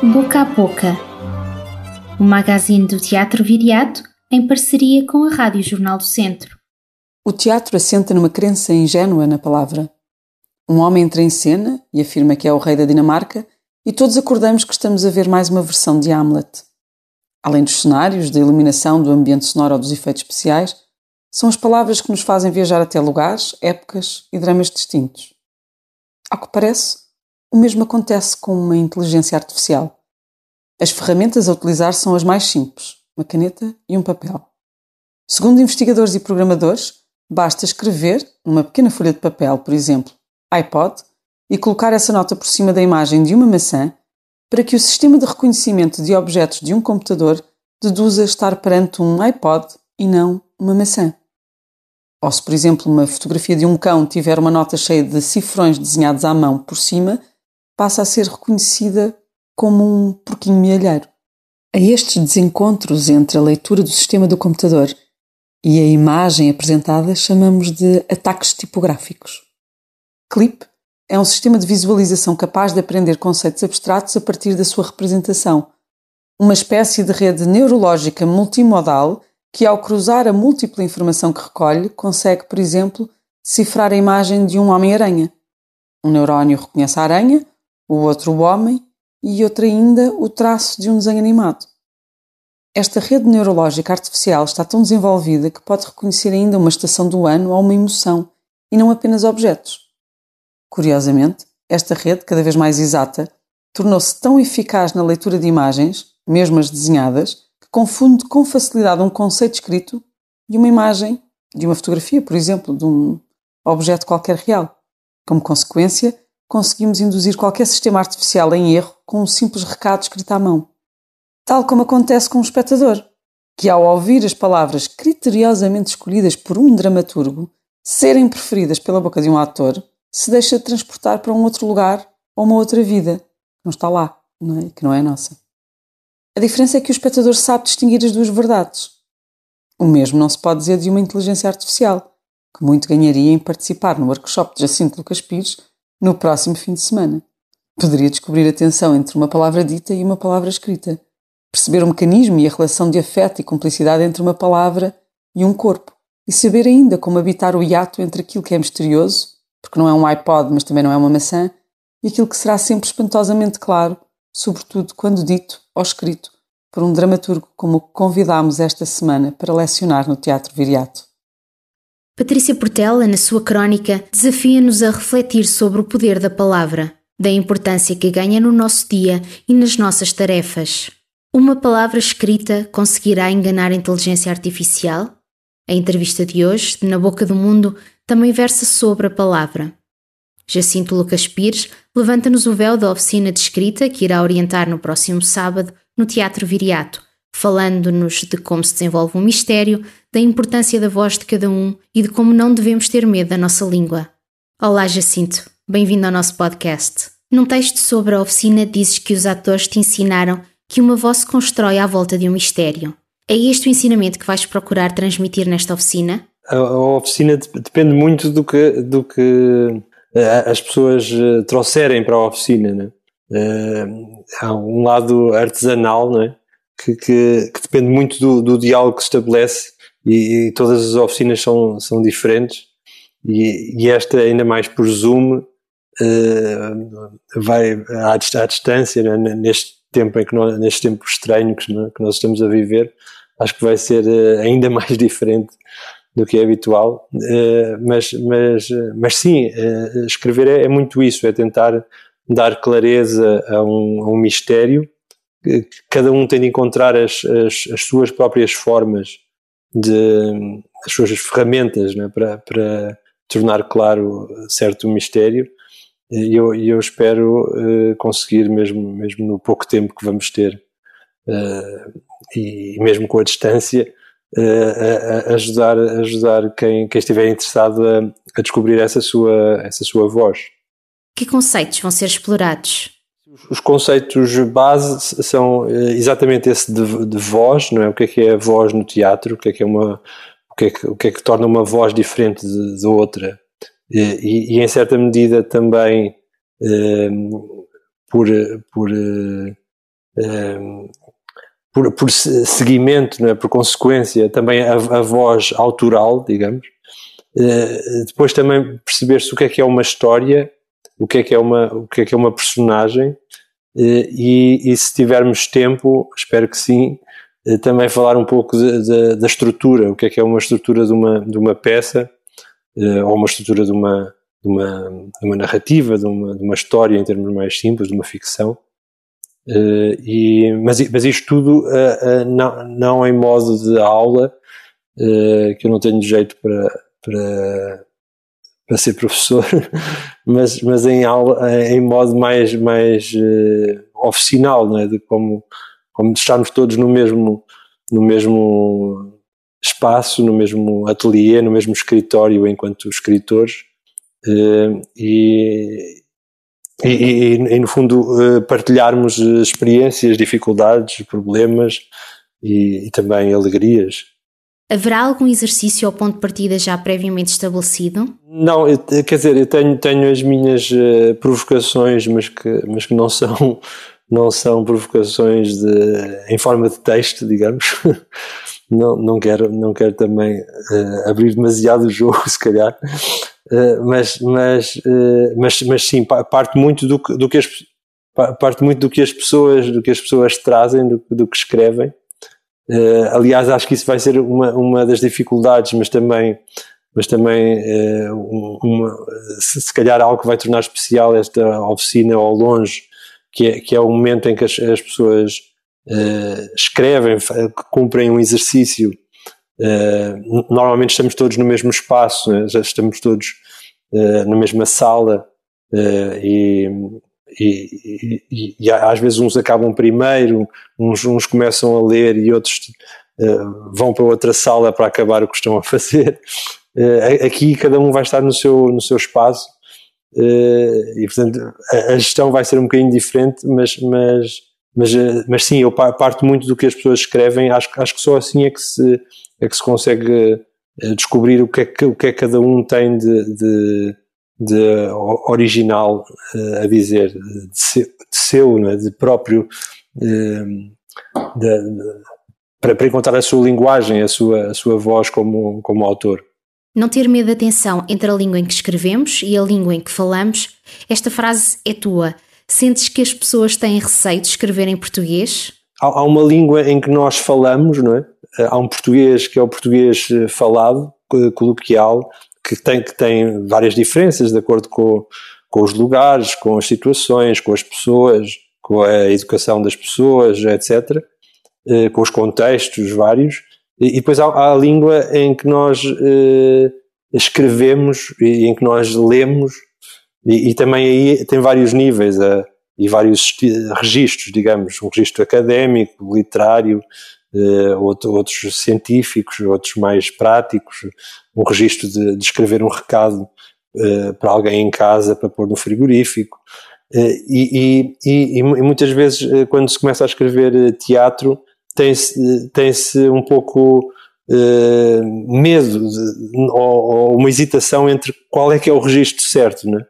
Boca a Boca, o magazine do Teatro Viriato em parceria com a Rádio Jornal do Centro. O teatro assenta numa crença ingênua na palavra. Um homem entra em cena e afirma que é o rei da Dinamarca e todos acordamos que estamos a ver mais uma versão de Hamlet. Além dos cenários, da iluminação, do ambiente sonoro ou dos efeitos especiais, são as palavras que nos fazem viajar até lugares, épocas e dramas distintos. Ao que parece, o mesmo acontece com uma inteligência artificial. As ferramentas a utilizar são as mais simples: uma caneta e um papel. Segundo investigadores e programadores, basta escrever numa pequena folha de papel, por exemplo, iPod, e colocar essa nota por cima da imagem de uma maçã para que o sistema de reconhecimento de objetos de um computador deduza estar perante um iPod e não uma maçã. Ou se, por exemplo, uma fotografia de um cão tiver uma nota cheia de cifrões desenhados à mão por cima, passa a ser reconhecida como um porquinho mielheiro. A estes desencontros entre a leitura do sistema do computador e a imagem apresentada chamamos de ataques tipográficos. Clip é um sistema de visualização capaz de aprender conceitos abstratos a partir da sua representação, uma espécie de rede neurológica multimodal que, ao cruzar a múltipla informação que recolhe, consegue, por exemplo, decifrar a imagem de um Homem-Aranha. Um neurónio reconhece a aranha, o outro o homem e outro ainda o traço de um desenho animado. Esta rede neurológica artificial está tão desenvolvida que pode reconhecer ainda uma estação do ano ou uma emoção, e não apenas objetos. Curiosamente, esta rede, cada vez mais exata, tornou-se tão eficaz na leitura de imagens, mesmo as desenhadas, que confunde com facilidade um conceito escrito e uma imagem de uma fotografia, por exemplo, de um objeto qualquer real. Como consequência, conseguimos induzir qualquer sistema artificial em erro com um simples recado escrito à mão. Tal como acontece com o espectador, que ao ouvir as palavras criteriosamente escolhidas por um dramaturgo serem preferidas pela boca de um ator, se deixa transportar para um outro lugar ou uma outra vida, que não está lá, não é? que não é a nossa. A diferença é que o espectador sabe distinguir as duas verdades. O mesmo não se pode dizer de uma inteligência artificial, que muito ganharia em participar no workshop de Jacinto Lucas Pires no próximo fim de semana. Poderia descobrir a tensão entre uma palavra dita e uma palavra escrita, perceber o mecanismo e a relação de afeto e cumplicidade entre uma palavra e um corpo, e saber ainda como habitar o hiato entre aquilo que é misterioso, porque não é um iPod, mas também não é uma maçã, e aquilo que será sempre espantosamente claro, sobretudo quando dito ou escrito por um dramaturgo como o que convidámos esta semana para lecionar no Teatro Viriato. Patrícia Portela, na sua crónica, desafia-nos a refletir sobre o poder da palavra, da importância que ganha no nosso dia e nas nossas tarefas. Uma palavra escrita conseguirá enganar a inteligência artificial? A entrevista de hoje, de Na Boca do Mundo, também versa sobre a palavra. Jacinto Lucas Pires levanta-nos o véu da oficina de escrita que irá orientar no próximo sábado no Teatro Viriato, falando-nos de como se desenvolve um mistério, da importância da voz de cada um e de como não devemos ter medo da nossa língua. Olá, Jacinto. Bem-vindo ao nosso podcast. Num texto sobre a oficina, dizes que os atores te ensinaram que uma voz se constrói à volta de um mistério. É este o ensinamento que vais procurar transmitir nesta oficina? A, a oficina depende muito do que, do que eh, as pessoas eh, trouxerem para a oficina. Né? Uh, há um lado artesanal, não é? que, que, que depende muito do, do, diálogo que se estabelece e, e, todas as oficinas são, são diferentes e, e esta ainda mais por Zoom uh, vai à, à distância né? neste tempo em que nós, neste tempo estranho que, que, nós estamos a viver acho que vai ser uh, ainda mais diferente do que é habitual uh, mas, mas, mas sim escrever é, é muito isso é tentar dar clareza a um, a um mistério cada um tem de encontrar as, as, as suas próprias formas de as suas ferramentas né, para, para tornar claro certo mistério e eu, eu espero uh, conseguir mesmo, mesmo no pouco tempo que vamos ter uh, e mesmo com a distância uh, a, a ajudar, ajudar quem, quem estiver interessado a, a descobrir essa sua, essa sua voz. Que conceitos vão ser explorados? Os conceitos base são eh, exatamente esse de, de, voz, não é? O que é que é a voz no teatro, o que é que é uma, o que é que, o que, é que torna uma voz diferente de, de outra, e, e, em certa medida também eh, por, por, por, por seguimento, não é? por consequência, também a, a voz autoral, digamos. Uh, depois também perceber-se o que é que é uma história, o que é que é uma, o que é que é uma personagem, uh, e, e, se tivermos tempo, espero que sim, uh, também falar um pouco de, de, da estrutura, o que é que é uma estrutura de uma, de uma peça, ou uma estrutura de uma, de uma, de uma narrativa, de uma, de uma história em termos mais simples, de uma ficção. Uh, e, mas, mas isto tudo uh, uh, não, não em modo de aula, que eu não tenho jeito para, para, para ser professor, mas, mas em, aula, em modo mais, mais oficinal, não é? de como, como estarmos todos no mesmo, no mesmo espaço, no mesmo ateliê, no mesmo escritório enquanto escritores. e, e, e, e, no fundo eh, partilharmos experiências, dificuldades, problemas e, e, também alegrias. Haverá algum exercício ou ponto de partida já previamente estabelecido? Não, eu, quer dizer, eu tenho, tenho as minhas uh, provocações, mas que, mas que não são não são provocações de, em forma de texto, digamos. não, não quero não quero também uh, abrir demasiado o jogo, se calhar. Eh, mas, mas, uh, mas, mas sim, parte muito do que, do que as parte muito do que as pessoas do que as pessoas trazem do, do que escrevem uh, aliás acho que isso vai ser uma, uma das dificuldades mas também mas também uma, se, se, calhar algo que vai tornar especial esta oficina ao longe que é, que é o momento em que as, as pessoas escrevem cumprem um exercício Uh, normalmente estamos todos no mesmo espaço, né? já estamos todos uh, na mesma sala uh, e, e, e, e, às vezes uns acabam primeiro, uns, uns começam a ler e outros vão para outra sala para acabar o que estão a fazer. Aqui cada um vai estar no seu, no seu espaço e portanto a, a gestão vai ser um bocadinho diferente, mas, mas, mas, mas sim, eu parto muito do que as pessoas escrevem, acho, acho que só assim é que se é que se consegue descobrir o que é que, o que, é que cada um tem de, de, de original uh, a dizer, de, seu, de seu é? de próprio, uh, de, para, para encontrar a sua linguagem, a sua, a sua voz como, como autor. Não ter medo da tensão entre a língua em que escrevemos e a língua em que falamos. Esta frase é tua. Sentes que as pessoas têm receio de escrever em português? Há, uma língua em que nós falamos, não é? Eh, há um português que é o português eh, falado, coloquial, que tem, que tem várias diferenças de acordo com, com os lugares, com as situações, com as pessoas, com a educação das pessoas, etc., eh, com os contextos vários. E, depois há, há, a língua em que nós escrevemos e em que nós lemos, e, e também aí tem vários níveis e vários registros, digamos, um registro académico, literário, uh, outros científicos, outros mais práticos, um registro de, de escrever um recado para alguém em casa para pôr no frigorífico. Uh, e, e, e, muitas vezes, quando se começa a escrever teatro, tem-se tem um pouco medo de, ou, ou, uma hesitação entre qual é que é o registro certo, né?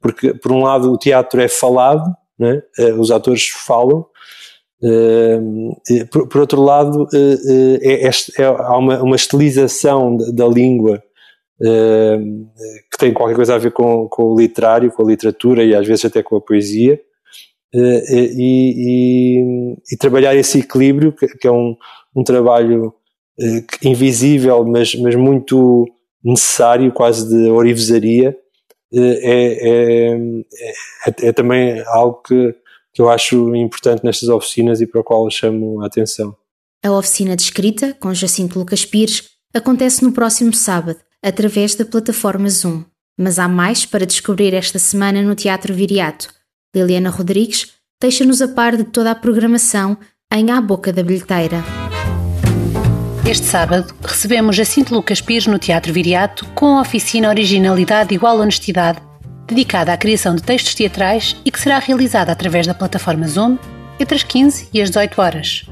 porque por um lado o teatro é falado, né? os atores falam, Uh, por, por, outro lado, uh, é, é, é, há uma, uma estilização da, da língua uh, que tem qualquer coisa a ver com, com o literário, com a literatura e às vezes até com a poesia. E, e, e, trabalhar esse equilíbrio, que, que é um, um trabalho invisível, mas, mas muito necessário, quase de orivesaria, é, é, é, é também algo que que eu acho importante nestas oficinas e para o qual chamo a atenção. A oficina de escrita, com Jacinto Lucas Pires, acontece no próximo sábado, através da plataforma Zoom. Mas há mais para descobrir esta semana no Teatro Viriato. Liliana Rodrigues deixa-nos a par de toda a programação em A Boca da Bilheteira. Este sábado recebemos Jacinto Lucas Pires no Teatro Viriato com a oficina Originalidade Igual Honestidade dedicada à criação de textos teatrais e que será realizada através da plataforma Zoom entre as 15 e as 18 horas.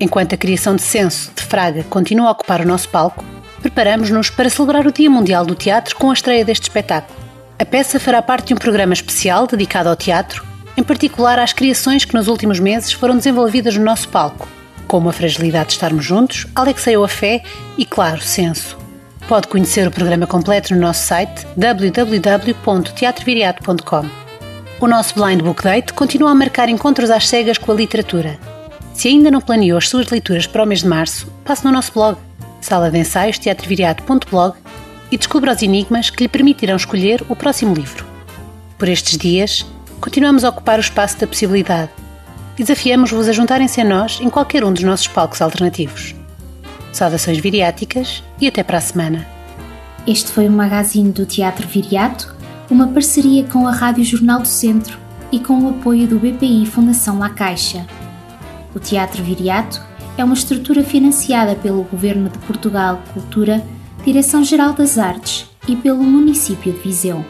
Enquanto a criação de Censo de Fraga continua a ocupar o nosso palco, preparamos-nos para celebrar o Dia Mundial do Teatro com a estreia deste espetáculo. A peça fará parte de um programa especial dedicado ao teatro, em particular às criações que nos últimos meses foram desenvolvidas no nosso palco, como a fragilidade de estarmos juntos, Alexei a fé e, claro, Senso. Pode conhecer o programa completo no nosso site www.teatroviriato.com. O nosso Blind Book Date continua a marcar encontros às cegas com a literatura. Se ainda não planeou as suas leituras para o mês de março, passe no nosso blog, sala de ensaios teatroviriato.blog e descubra os enigmas que lhe permitirão escolher o próximo livro. Por estes dias, continuamos a ocupar o espaço da possibilidade e desafiamos-vos a juntarem-se a nós em qualquer um dos nossos palcos alternativos. Saudações viriáticas e até para a semana. Este foi o magazine do Teatro Viriato, uma parceria com a Rádio Jornal do Centro e com o apoio do BPI Fundação La Caixa. O Teatro Viriato é uma estrutura financiada pelo Governo de Portugal Cultura, Direção-Geral das Artes e pelo município de Viseu.